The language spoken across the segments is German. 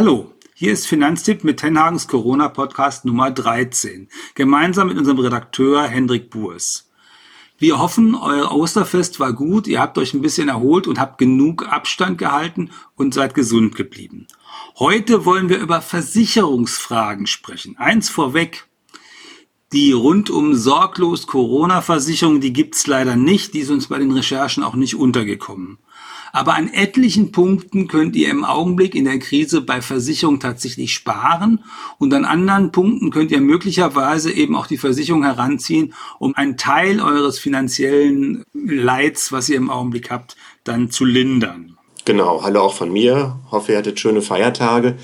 Hallo, hier ist Finanztipp mit Tenhagens Corona-Podcast Nummer 13, gemeinsam mit unserem Redakteur Hendrik Burs. Wir hoffen, euer Osterfest war gut, ihr habt euch ein bisschen erholt und habt genug Abstand gehalten und seid gesund geblieben. Heute wollen wir über Versicherungsfragen sprechen. Eins vorweg, die rundum sorglos Corona-Versicherung, die gibt's leider nicht, die ist uns bei den Recherchen auch nicht untergekommen. Aber an etlichen Punkten könnt ihr im Augenblick in der Krise bei Versicherung tatsächlich sparen und an anderen Punkten könnt ihr möglicherweise eben auch die Versicherung heranziehen, um einen Teil eures finanziellen Leids, was ihr im Augenblick habt, dann zu lindern. Genau, hallo auch von mir. Hoffe, ihr hattet schöne Feiertage.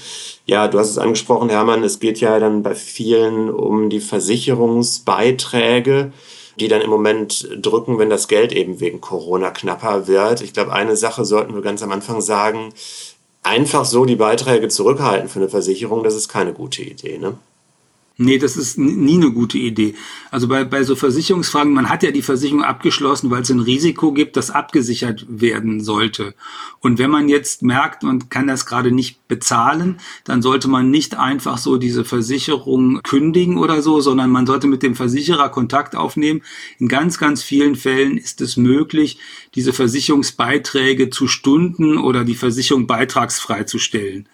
Ja, du hast es angesprochen, Hermann. Es geht ja dann bei vielen um die Versicherungsbeiträge die dann im Moment drücken, wenn das Geld eben wegen Corona knapper wird. Ich glaube, eine Sache sollten wir ganz am Anfang sagen. Einfach so die Beiträge zurückhalten für eine Versicherung, das ist keine gute Idee. Ne? Nee, das ist nie eine gute Idee. Also bei, bei so Versicherungsfragen, man hat ja die Versicherung abgeschlossen, weil es ein Risiko gibt, das abgesichert werden sollte. Und wenn man jetzt merkt, man kann das gerade nicht bezahlen, dann sollte man nicht einfach so diese Versicherung kündigen oder so, sondern man sollte mit dem Versicherer Kontakt aufnehmen. In ganz, ganz vielen Fällen ist es möglich, diese Versicherungsbeiträge zu Stunden oder die Versicherung beitragsfrei zu stellen.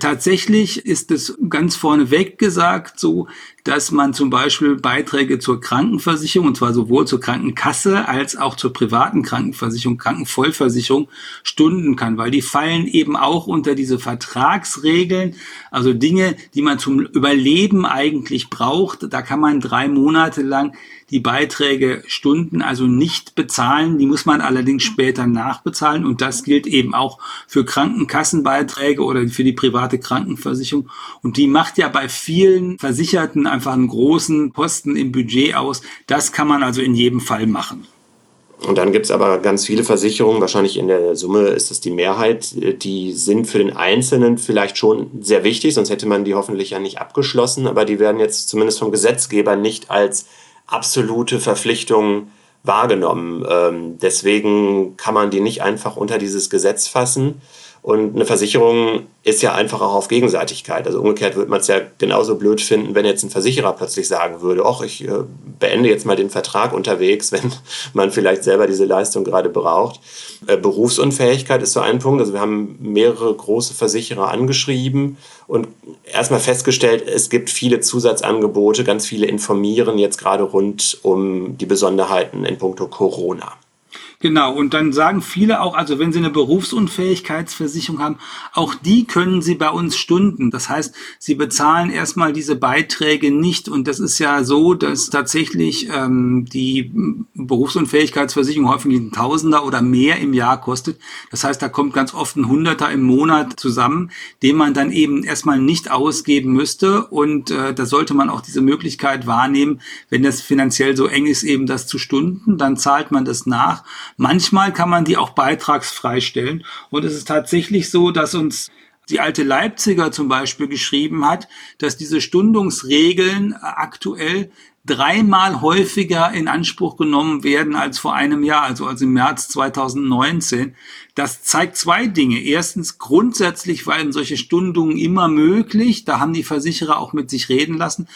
Tatsächlich ist es ganz vorneweg gesagt so, dass man zum Beispiel Beiträge zur Krankenversicherung, und zwar sowohl zur Krankenkasse als auch zur privaten Krankenversicherung, Krankenvollversicherung, stunden kann, weil die fallen eben auch unter diese Vertragsregeln, also Dinge, die man zum Überleben eigentlich braucht. Da kann man drei Monate lang die Beiträge stunden, also nicht bezahlen. Die muss man allerdings später nachbezahlen und das gilt eben auch für Krankenkassenbeiträge oder für die private Krankenversicherung. Und die macht ja bei vielen Versicherten einfach einen großen Posten im Budget aus. Das kann man also in jedem Fall machen. Und dann gibt es aber ganz viele Versicherungen, wahrscheinlich in der Summe ist das die Mehrheit, die sind für den Einzelnen vielleicht schon sehr wichtig, sonst hätte man die hoffentlich ja nicht abgeschlossen, aber die werden jetzt zumindest vom Gesetzgeber nicht als absolute Verpflichtung wahrgenommen. Ähm, deswegen kann man die nicht einfach unter dieses Gesetz fassen. Und eine Versicherung ist ja einfach auch auf Gegenseitigkeit. Also umgekehrt würde man es ja genauso blöd finden, wenn jetzt ein Versicherer plötzlich sagen würde, ach, ich äh, beende jetzt mal den Vertrag unterwegs, wenn man vielleicht selber diese Leistung gerade braucht. Äh, Berufsunfähigkeit ist so ein Punkt. Also wir haben mehrere große Versicherer angeschrieben und erstmal festgestellt, es gibt viele Zusatzangebote, ganz viele informieren jetzt gerade rund um die Besonderheiten in puncto Corona. Genau, und dann sagen viele auch, also wenn sie eine Berufsunfähigkeitsversicherung haben, auch die können sie bei uns stunden. Das heißt, sie bezahlen erstmal diese Beiträge nicht. Und das ist ja so, dass tatsächlich ähm, die Berufsunfähigkeitsversicherung häufig ein Tausender oder mehr im Jahr kostet. Das heißt, da kommt ganz oft ein Hunderter im Monat zusammen, den man dann eben erstmal nicht ausgeben müsste. Und äh, da sollte man auch diese Möglichkeit wahrnehmen, wenn das finanziell so eng ist, eben das zu stunden, dann zahlt man das nach. Manchmal kann man die auch beitragsfrei stellen. Und es ist tatsächlich so, dass uns die alte Leipziger zum Beispiel geschrieben hat, dass diese Stundungsregeln aktuell dreimal häufiger in Anspruch genommen werden als vor einem Jahr, also als im März 2019. Das zeigt zwei Dinge. Erstens, grundsätzlich waren solche Stundungen immer möglich. Da haben die Versicherer auch mit sich reden lassen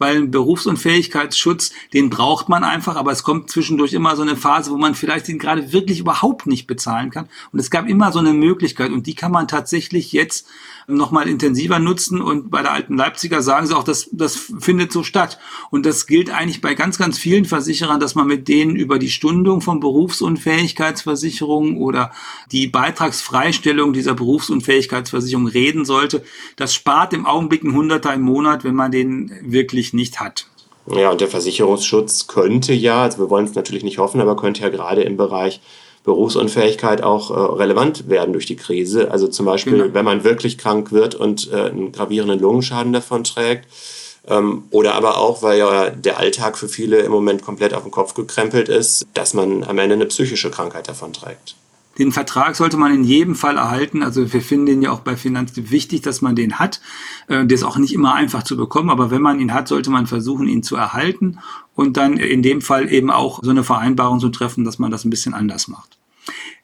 weil ein Berufsunfähigkeitsschutz, den braucht man einfach, aber es kommt zwischendurch immer so eine Phase, wo man vielleicht den gerade wirklich überhaupt nicht bezahlen kann. Und es gab immer so eine Möglichkeit und die kann man tatsächlich jetzt nochmal intensiver nutzen und bei der alten Leipziger sagen sie auch, dass das findet so statt. Und das gilt eigentlich bei ganz, ganz vielen Versicherern, dass man mit denen über die Stundung von Berufsunfähigkeitsversicherungen oder die Beitragsfreistellung dieser Berufsunfähigkeitsversicherung reden sollte. Das spart im Augenblick ein Hunderter im Monat, wenn man den wirklich nicht hat. Ja, und der Versicherungsschutz könnte ja, also wir wollen es natürlich nicht hoffen, aber könnte ja gerade im Bereich Berufsunfähigkeit auch äh, relevant werden durch die Krise. Also zum Beispiel, genau. wenn man wirklich krank wird und äh, einen gravierenden Lungenschaden davon trägt. Ähm, oder aber auch, weil ja der Alltag für viele im Moment komplett auf den Kopf gekrempelt ist, dass man am Ende eine psychische Krankheit davon trägt. Den Vertrag sollte man in jedem Fall erhalten. Also wir finden den ja auch bei Finanztipp wichtig, dass man den hat. Äh, der ist auch nicht immer einfach zu bekommen, aber wenn man ihn hat, sollte man versuchen, ihn zu erhalten und dann in dem Fall eben auch so eine Vereinbarung zu treffen, dass man das ein bisschen anders macht.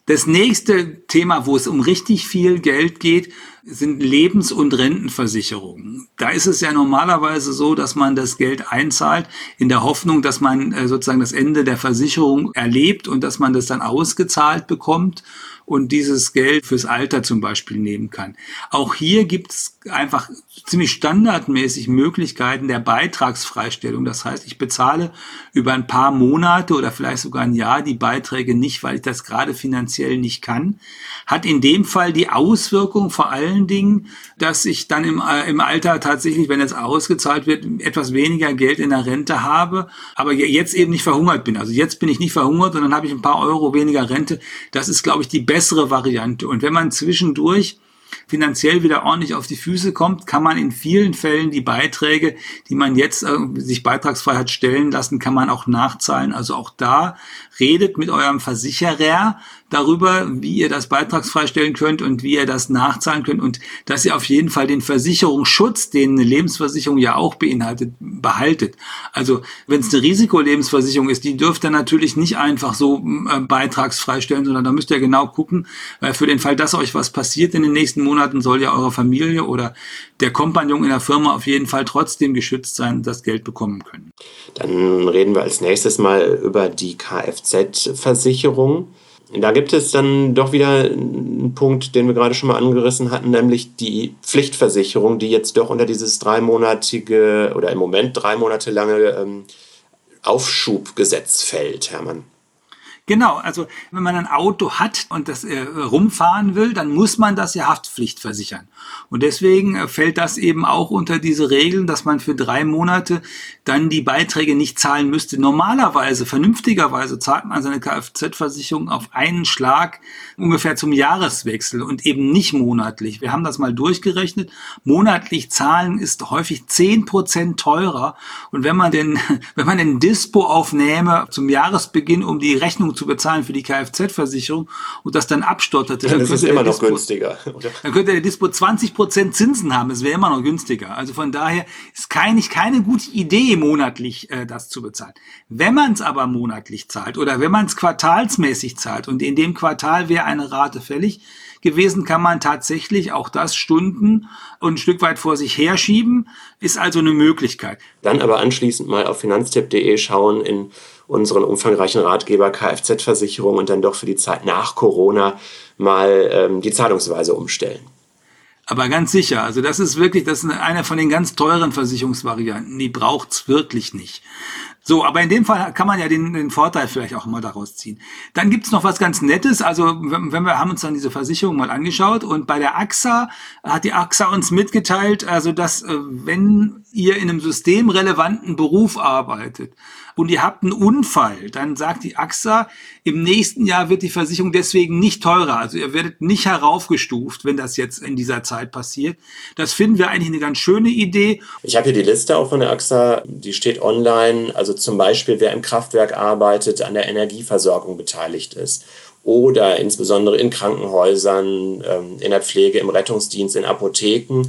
Das nächste Thema, wo es um richtig viel Geld geht, sind Lebens- und Rentenversicherungen. Da ist es ja normalerweise so, dass man das Geld einzahlt in der Hoffnung, dass man äh, sozusagen das Ende der Versicherung erlebt und dass man das dann ausgezahlt bekommt und dieses Geld fürs Alter zum Beispiel nehmen kann. Auch hier gibt es einfach ziemlich standardmäßig Möglichkeiten der Beitragsfreistellung. Das heißt, ich bezahle über ein paar Monate oder vielleicht sogar ein Jahr die Beiträge nicht, weil ich das gerade finanziell nicht kann. Hat in dem Fall die Auswirkung vor allen Dingen, dass ich dann im, äh, im Alter tatsächlich, wenn es ausgezahlt wird, etwas weniger Geld in der Rente habe, aber jetzt eben nicht verhungert bin. Also jetzt bin ich nicht verhungert dann habe ich ein paar Euro weniger Rente. Das ist, glaube ich, die bessere Variante. Und wenn man zwischendurch finanziell wieder ordentlich auf die Füße kommt, kann man in vielen Fällen die Beiträge, die man jetzt äh, sich beitragsfrei hat stellen lassen, kann man auch nachzahlen. Also auch da redet mit eurem Versicherer darüber, wie ihr das beitragsfrei stellen könnt und wie ihr das nachzahlen könnt und dass ihr auf jeden Fall den Versicherungsschutz, den eine Lebensversicherung ja auch beinhaltet, behaltet. Also wenn es eine Risikolebensversicherung ist, die dürft ihr natürlich nicht einfach so äh, beitragsfrei stellen, sondern da müsst ihr genau gucken, weil für den Fall, dass euch was passiert in den nächsten Monaten, soll ja eure Familie oder der Kompagnon in der Firma auf jeden Fall trotzdem geschützt sein, das Geld bekommen können. Dann reden wir als nächstes mal über die Kfz-Versicherung. Da gibt es dann doch wieder einen Punkt, den wir gerade schon mal angerissen hatten, nämlich die Pflichtversicherung, die jetzt doch unter dieses dreimonatige oder im Moment drei Monate lange ähm, Aufschubgesetz fällt, Hermann. Genau, also wenn man ein Auto hat und das äh, rumfahren will, dann muss man das ja Haftpflicht versichern. Und deswegen äh, fällt das eben auch unter diese Regeln, dass man für drei Monate dann die Beiträge nicht zahlen müsste. Normalerweise, vernünftigerweise zahlt man seine Kfz-Versicherung auf einen Schlag ungefähr zum Jahreswechsel und eben nicht monatlich. Wir haben das mal durchgerechnet. Monatlich zahlen ist häufig zehn Prozent teurer. Und wenn man den, wenn man den Dispo aufnehme zum Jahresbeginn, um die Rechnung zu bezahlen für die Kfz-Versicherung und das dann abstotterte, dann, dann ist es immer noch Dispo, günstiger. Oder? Dann könnte der Dispo 20 Prozent Zinsen haben. Es wäre immer noch günstiger. Also von daher ist keine, keine gute Idee, monatlich äh, das zu bezahlen. Wenn man es aber monatlich zahlt oder wenn man es quartalsmäßig zahlt und in dem Quartal wäre eine Rate fällig, gewesen, kann man tatsächlich auch das Stunden und ein Stück weit vor sich herschieben, ist also eine Möglichkeit. Dann aber anschließend mal auf finanztipp.de schauen in unseren umfangreichen Ratgeber Kfz-Versicherung und dann doch für die Zeit nach Corona mal ähm, die Zahlungsweise umstellen. Aber ganz sicher, also das ist wirklich, das ist eine von den ganz teuren Versicherungsvarianten. Die braucht's wirklich nicht. So, aber in dem Fall kann man ja den, den Vorteil vielleicht auch mal daraus ziehen. Dann gibt's noch was ganz Nettes. Also wenn, wenn wir haben uns dann diese Versicherung mal angeschaut und bei der AXA hat die AXA uns mitgeteilt, also dass äh, wenn ihr in einem systemrelevanten Beruf arbeitet, und ihr habt einen Unfall, dann sagt die AXA, im nächsten Jahr wird die Versicherung deswegen nicht teurer. Also ihr werdet nicht heraufgestuft, wenn das jetzt in dieser Zeit passiert. Das finden wir eigentlich eine ganz schöne Idee. Ich habe hier die Liste auch von der AXA, die steht online. Also zum Beispiel, wer im Kraftwerk arbeitet, an der Energieversorgung beteiligt ist oder insbesondere in Krankenhäusern, ähm, in der Pflege, im Rettungsdienst, in Apotheken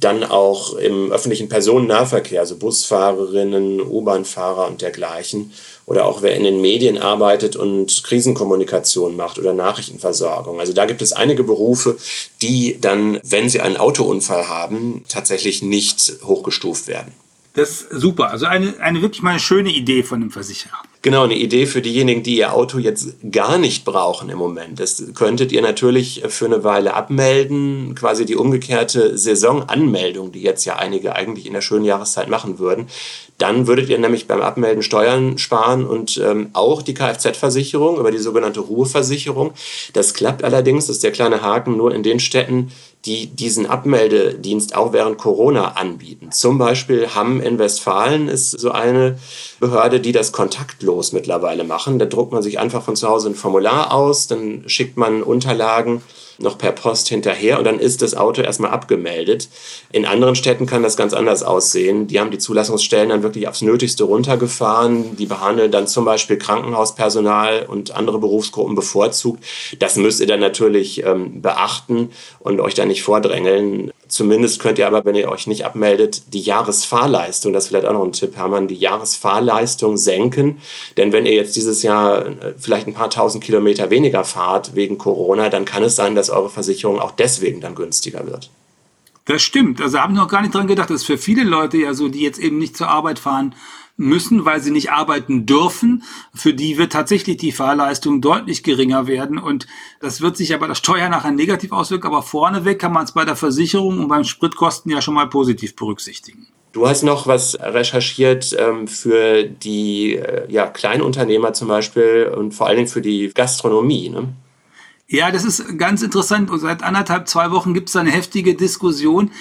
dann auch im öffentlichen Personennahverkehr, also Busfahrerinnen, U-Bahn-Fahrer und dergleichen. Oder auch wer in den Medien arbeitet und Krisenkommunikation macht oder Nachrichtenversorgung. Also da gibt es einige Berufe, die dann, wenn sie einen Autounfall haben, tatsächlich nicht hochgestuft werden. Das ist super. Also eine, eine wirklich mal eine schöne Idee von einem Versicherer. Genau, eine Idee für diejenigen, die ihr Auto jetzt gar nicht brauchen im Moment. Das könntet ihr natürlich für eine Weile abmelden, quasi die umgekehrte Saisonanmeldung, die jetzt ja einige eigentlich in der schönen Jahreszeit machen würden. Dann würdet ihr nämlich beim Abmelden Steuern sparen und ähm, auch die Kfz-Versicherung über die sogenannte Ruheversicherung. Das klappt allerdings, das ist der kleine Haken, nur in den Städten, die diesen Abmeldedienst auch während Corona anbieten. Zum Beispiel Hamm in Westfalen ist so eine Behörde, die das kontaktlos mittlerweile machen. Da druckt man sich einfach von zu Hause ein Formular aus, dann schickt man Unterlagen noch per Post hinterher und dann ist das Auto erstmal abgemeldet. In anderen Städten kann das ganz anders aussehen. Die haben die Zulassungsstellen dann wirklich aufs Nötigste runtergefahren. Die behandeln dann zum Beispiel Krankenhauspersonal und andere Berufsgruppen bevorzugt. Das müsst ihr dann natürlich ähm, beachten und euch da nicht vordrängeln. Zumindest könnt ihr aber, wenn ihr euch nicht abmeldet, die Jahresfahrleistung, das ist vielleicht auch noch ein Tipp, Hermann, die Jahresfahrleistung senken. Denn wenn ihr jetzt dieses Jahr äh, vielleicht ein paar tausend Kilometer weniger fahrt wegen Corona, dann kann es sein, dass eure Versicherung auch deswegen dann günstiger wird. Das stimmt. Also habe ich noch gar nicht dran gedacht. Das ist für viele Leute ja so, die jetzt eben nicht zur Arbeit fahren, müssen, weil sie nicht arbeiten dürfen. Für die wird tatsächlich die Fahrleistung deutlich geringer werden und das wird sich aber der Steuer nachher negativ auswirken, aber vorneweg kann man es bei der Versicherung und beim Spritkosten ja schon mal positiv berücksichtigen. Du hast noch was recherchiert ähm, für die äh, ja, Kleinunternehmer zum Beispiel und vor allen Dingen für die Gastronomie. Ne? Ja, das ist ganz interessant. Und seit anderthalb, zwei Wochen gibt es eine heftige Diskussion.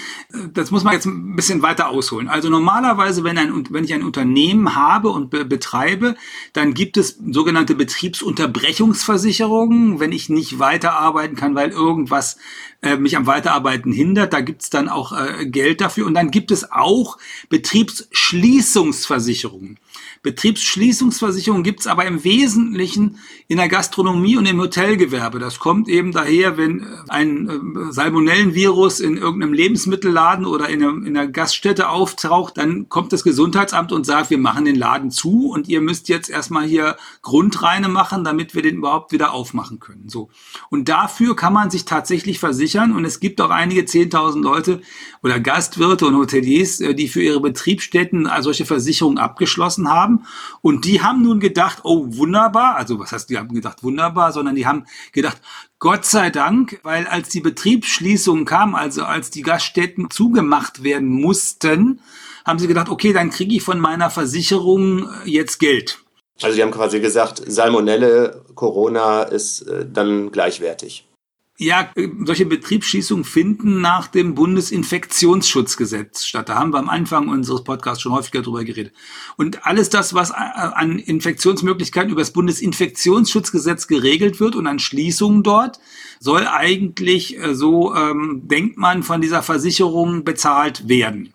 Das muss man jetzt ein bisschen weiter ausholen. Also normalerweise, wenn, ein, wenn ich ein Unternehmen habe und be betreibe, dann gibt es sogenannte Betriebsunterbrechungsversicherungen, wenn ich nicht weiterarbeiten kann, weil irgendwas äh, mich am Weiterarbeiten hindert. Da gibt es dann auch äh, Geld dafür. Und dann gibt es auch Betriebsschließungsversicherungen. Betriebsschließungsversicherung gibt es aber im Wesentlichen in der Gastronomie und im Hotelgewerbe. Das kommt eben daher, wenn ein äh, Salmonellenvirus in irgendeinem Lebensmittelladen oder in einer, in einer Gaststätte auftaucht, dann kommt das Gesundheitsamt und sagt, wir machen den Laden zu und ihr müsst jetzt erstmal hier Grundreine machen, damit wir den überhaupt wieder aufmachen können. So. Und dafür kann man sich tatsächlich versichern und es gibt auch einige 10.000 Leute oder Gastwirte und Hoteliers, äh, die für ihre Betriebsstätten solche Versicherungen abgeschlossen haben haben. Und die haben nun gedacht, oh, wunderbar. Also was heißt, die haben gedacht, wunderbar, sondern die haben gedacht, Gott sei Dank, weil als die Betriebsschließung kam, also als die Gaststätten zugemacht werden mussten, haben sie gedacht, okay, dann kriege ich von meiner Versicherung äh, jetzt Geld. Also die haben quasi gesagt, Salmonelle, Corona ist äh, dann gleichwertig. Ja, solche Betriebsschließungen finden nach dem Bundesinfektionsschutzgesetz statt. Da haben wir am Anfang unseres Podcasts schon häufiger drüber geredet. Und alles das, was an Infektionsmöglichkeiten über das Bundesinfektionsschutzgesetz geregelt wird und an Schließungen dort, soll eigentlich, äh, so ähm, denkt man, von dieser Versicherung bezahlt werden.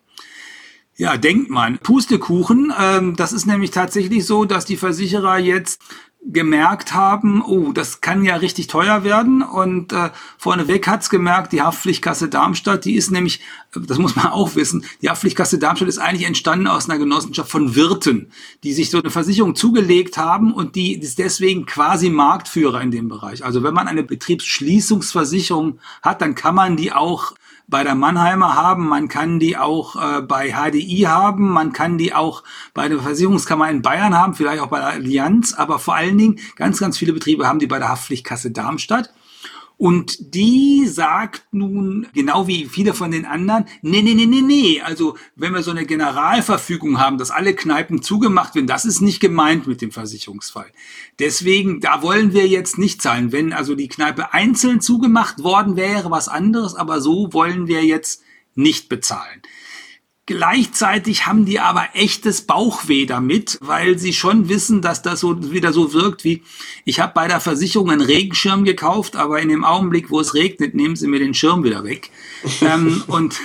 Ja, denkt man. Pustekuchen, ähm, das ist nämlich tatsächlich so, dass die Versicherer jetzt gemerkt haben, oh, das kann ja richtig teuer werden. Und äh, vorneweg hat's gemerkt, die Haftpflichtkasse Darmstadt, die ist nämlich, das muss man auch wissen, die Haftpflichtkasse Darmstadt ist eigentlich entstanden aus einer Genossenschaft von Wirten, die sich so eine Versicherung zugelegt haben und die ist deswegen quasi Marktführer in dem Bereich. Also wenn man eine Betriebsschließungsversicherung hat, dann kann man die auch bei der Mannheimer haben, man kann die auch äh, bei HDI haben, man kann die auch bei der Versicherungskammer in Bayern haben, vielleicht auch bei der Allianz, aber vor allen Dingen ganz, ganz viele Betriebe haben die bei der Haftpflichtkasse Darmstadt. Und die sagt nun, genau wie viele von den anderen, nee, nee, nee, nee, nee. Also wenn wir so eine Generalverfügung haben, dass alle Kneipen zugemacht werden, das ist nicht gemeint mit dem Versicherungsfall. Deswegen, da wollen wir jetzt nicht zahlen. Wenn also die Kneipe einzeln zugemacht worden wäre, was anderes, aber so wollen wir jetzt nicht bezahlen. Gleichzeitig haben die aber echtes Bauchweh damit, weil sie schon wissen, dass das so wieder so wirkt wie, ich habe bei der Versicherung einen Regenschirm gekauft, aber in dem Augenblick, wo es regnet, nehmen sie mir den Schirm wieder weg. ähm, und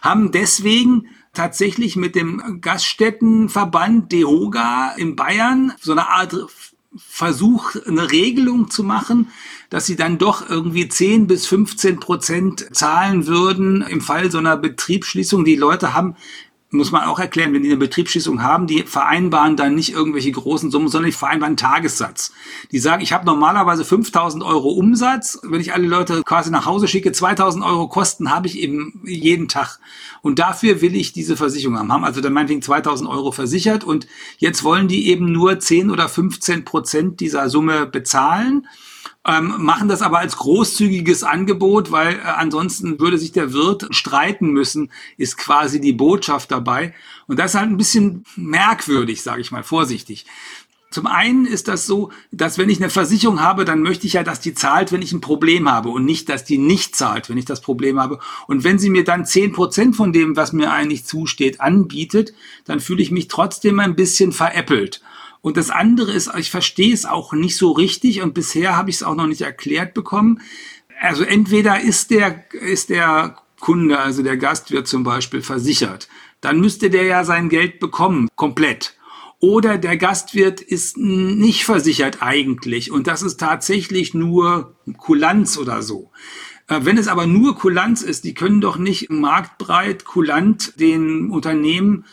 haben deswegen tatsächlich mit dem Gaststättenverband DEHOGA in Bayern so eine Art Versuch, eine Regelung zu machen, dass sie dann doch irgendwie 10 bis 15 Prozent zahlen würden im Fall so einer Betriebsschließung. Die Leute haben muss man auch erklären, wenn die eine Betriebsschließung haben, die vereinbaren dann nicht irgendwelche großen Summen, sondern die vereinbaren Tagessatz. Die sagen, ich habe normalerweise 5000 Euro Umsatz. Wenn ich alle Leute quasi nach Hause schicke, 2000 Euro Kosten habe ich eben jeden Tag. Und dafür will ich diese Versicherung haben. Haben also dann meinetwegen 2000 Euro versichert und jetzt wollen die eben nur 10 oder 15 Prozent dieser Summe bezahlen ähm, machen das aber als großzügiges Angebot, weil äh, ansonsten würde sich der Wirt streiten müssen, ist quasi die Botschaft dabei. Und das ist halt ein bisschen merkwürdig, sage ich mal vorsichtig. Zum einen ist das so, dass wenn ich eine Versicherung habe, dann möchte ich ja, dass die zahlt, wenn ich ein Problem habe und nicht, dass die nicht zahlt, wenn ich das Problem habe. Und wenn sie mir dann zehn Prozent von dem, was mir eigentlich zusteht, anbietet, dann fühle ich mich trotzdem ein bisschen veräppelt. Und das andere ist, ich verstehe es auch nicht so richtig und bisher habe ich es auch noch nicht erklärt bekommen. Also entweder ist der, ist der Kunde, also der Gastwirt zum Beispiel, versichert. Dann müsste der ja sein Geld bekommen, komplett. Oder der Gastwirt ist nicht versichert eigentlich und das ist tatsächlich nur Kulanz oder so. Äh, wenn es aber nur Kulanz ist, die können doch nicht marktbreit kulant den Unternehmen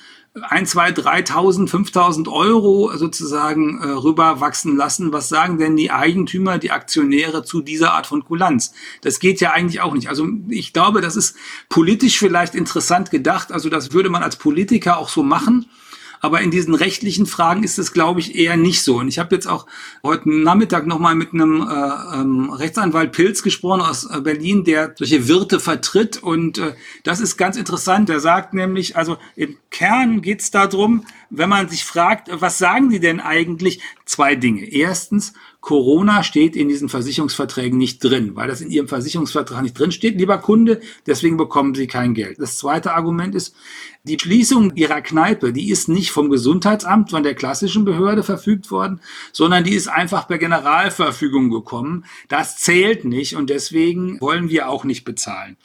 ein, zwei, 3.000, 5.000 Euro sozusagen äh, rüberwachsen lassen. Was sagen denn die Eigentümer, die Aktionäre zu dieser Art von Kulanz? Das geht ja eigentlich auch nicht. Also ich glaube, das ist politisch vielleicht interessant gedacht. Also das würde man als Politiker auch so machen. Aber in diesen rechtlichen Fragen ist es, glaube ich, eher nicht so. Und ich habe jetzt auch heute Nachmittag nochmal mit einem äh, ähm, Rechtsanwalt Pilz gesprochen aus äh, Berlin, der solche Wirte vertritt. Und äh, das ist ganz interessant. Der sagt nämlich, also im Kern geht es darum, wenn man sich fragt, was sagen die denn eigentlich? Zwei Dinge. Erstens, Corona steht in diesen Versicherungsverträgen nicht drin, weil das in Ihrem Versicherungsvertrag nicht drin steht, lieber Kunde, deswegen bekommen Sie kein Geld. Das zweite Argument ist, die Schließung Ihrer Kneipe, die ist nicht vom Gesundheitsamt, von der klassischen Behörde verfügt worden, sondern die ist einfach per Generalverfügung gekommen. Das zählt nicht und deswegen wollen wir auch nicht bezahlen.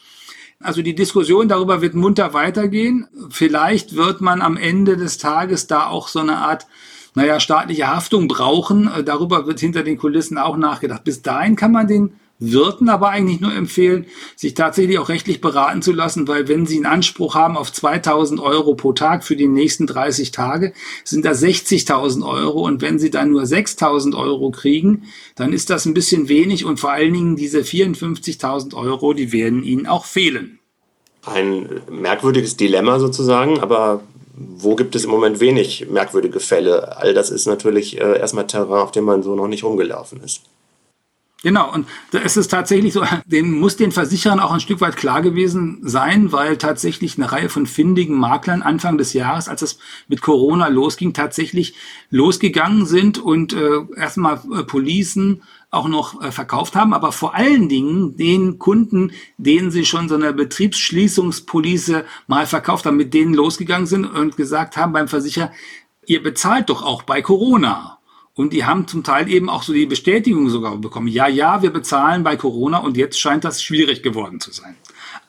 Also die Diskussion darüber wird munter weitergehen. Vielleicht wird man am Ende des Tages da auch so eine Art naja, staatliche Haftung brauchen. Äh, darüber wird hinter den Kulissen auch nachgedacht. Bis dahin kann man den Wirten aber eigentlich nur empfehlen, sich tatsächlich auch rechtlich beraten zu lassen, weil wenn sie einen Anspruch haben auf 2000 Euro pro Tag für die nächsten 30 Tage, sind das 60.000 Euro und wenn sie dann nur 6000 Euro kriegen, dann ist das ein bisschen wenig und vor allen Dingen diese 54.000 Euro, die werden ihnen auch fehlen. Ein merkwürdiges Dilemma sozusagen, aber wo gibt es im Moment wenig merkwürdige Fälle? All das ist natürlich äh, erstmal Terrain, auf dem man so noch nicht rumgelaufen ist. Genau, und da ist es tatsächlich so, dem muss den Versicherern auch ein Stück weit klar gewesen sein, weil tatsächlich eine Reihe von findigen Maklern Anfang des Jahres, als es mit Corona losging, tatsächlich losgegangen sind und äh, erstmal äh, Policen auch noch äh, verkauft haben, aber vor allen Dingen den Kunden, denen sie schon so eine Betriebsschließungspolice mal verkauft haben, mit denen losgegangen sind und gesagt haben beim Versicherer, ihr bezahlt doch auch bei Corona. Und die haben zum Teil eben auch so die Bestätigung sogar bekommen. Ja, ja, wir bezahlen bei Corona und jetzt scheint das schwierig geworden zu sein.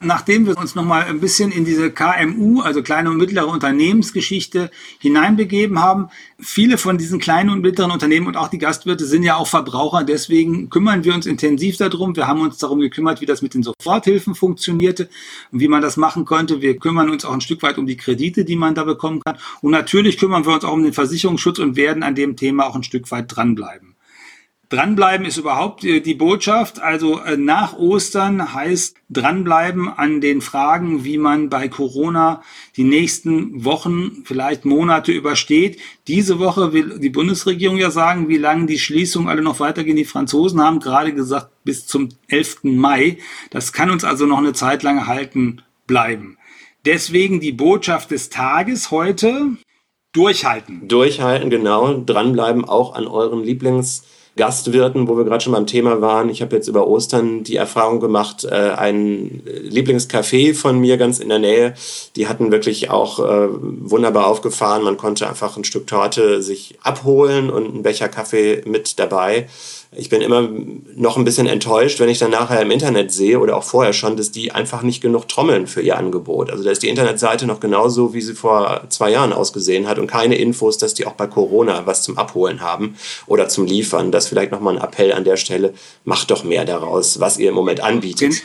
Nachdem wir uns nochmal ein bisschen in diese KMU, also kleine und mittlere Unternehmensgeschichte hineinbegeben haben, viele von diesen kleinen und mittleren Unternehmen und auch die Gastwirte sind ja auch Verbraucher. Deswegen kümmern wir uns intensiv darum. Wir haben uns darum gekümmert, wie das mit den Soforthilfen funktionierte und wie man das machen konnte. Wir kümmern uns auch ein Stück weit um die Kredite, die man da bekommen kann. Und natürlich kümmern wir uns auch um den Versicherungsschutz und werden an dem Thema auch ein Stück weit dranbleiben. Dranbleiben ist überhaupt äh, die Botschaft. Also äh, nach Ostern heißt dranbleiben an den Fragen, wie man bei Corona die nächsten Wochen, vielleicht Monate übersteht. Diese Woche will die Bundesregierung ja sagen, wie lange die Schließungen alle noch weitergehen. Die Franzosen haben gerade gesagt, bis zum 11. Mai. Das kann uns also noch eine Zeit lang halten bleiben. Deswegen die Botschaft des Tages heute. Durchhalten. Durchhalten, genau. Dranbleiben auch an euren Lieblings- Gastwirten, wo wir gerade schon beim Thema waren. Ich habe jetzt über Ostern die Erfahrung gemacht, äh, ein Lieblingscafé von mir ganz in der Nähe, die hatten wirklich auch äh, wunderbar aufgefahren. Man konnte einfach ein Stück Torte sich abholen und einen Becher Kaffee mit dabei ich bin immer noch ein bisschen enttäuscht, wenn ich dann nachher im Internet sehe oder auch vorher schon, dass die einfach nicht genug trommeln für ihr Angebot. Also da ist die Internetseite noch genauso, wie sie vor zwei Jahren ausgesehen hat und keine Infos, dass die auch bei Corona was zum Abholen haben oder zum Liefern. Das vielleicht nochmal ein Appell an der Stelle. Macht doch mehr daraus, was ihr im Moment anbietet.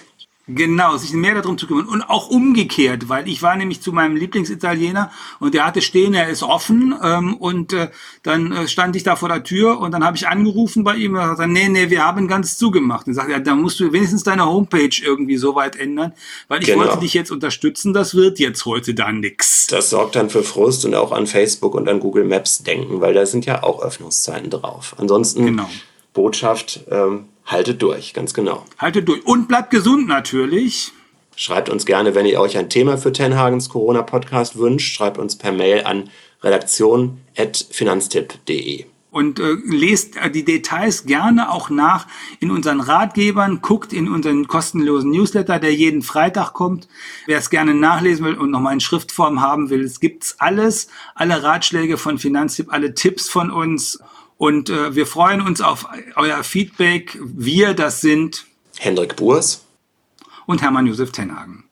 Genau, sich mehr darum zu kümmern. Und auch umgekehrt, weil ich war nämlich zu meinem Lieblingsitaliener und der hatte stehen, er ist offen. Ähm, und äh, dann äh, stand ich da vor der Tür und dann habe ich angerufen bei ihm und er sagte, nee, nee, wir haben ganz zugemacht. Und sagte, ja, dann musst du wenigstens deine Homepage irgendwie so weit ändern, weil ich genau. wollte dich jetzt unterstützen, das wird jetzt heute dann nix. Das sorgt dann für Frust und auch an Facebook und an Google Maps denken, weil da sind ja auch Öffnungszeiten drauf. Ansonsten genau. Botschaft, ähm, haltet durch, ganz genau. Haltet durch und bleibt gesund natürlich. Schreibt uns gerne, wenn ihr euch ein Thema für Tenhagens Corona-Podcast wünscht. Schreibt uns per Mail an redaktion.finanztipp.de. Und äh, lest äh, die Details gerne auch nach in unseren Ratgebern, guckt in unseren kostenlosen Newsletter, der jeden Freitag kommt. Wer es gerne nachlesen will und nochmal in Schriftform haben will, es gibt's alles, alle Ratschläge von Finanztipp, alle Tipps von uns. Und äh, wir freuen uns auf euer Feedback. Wir, das sind Hendrik Burs und Hermann Josef Tenhagen.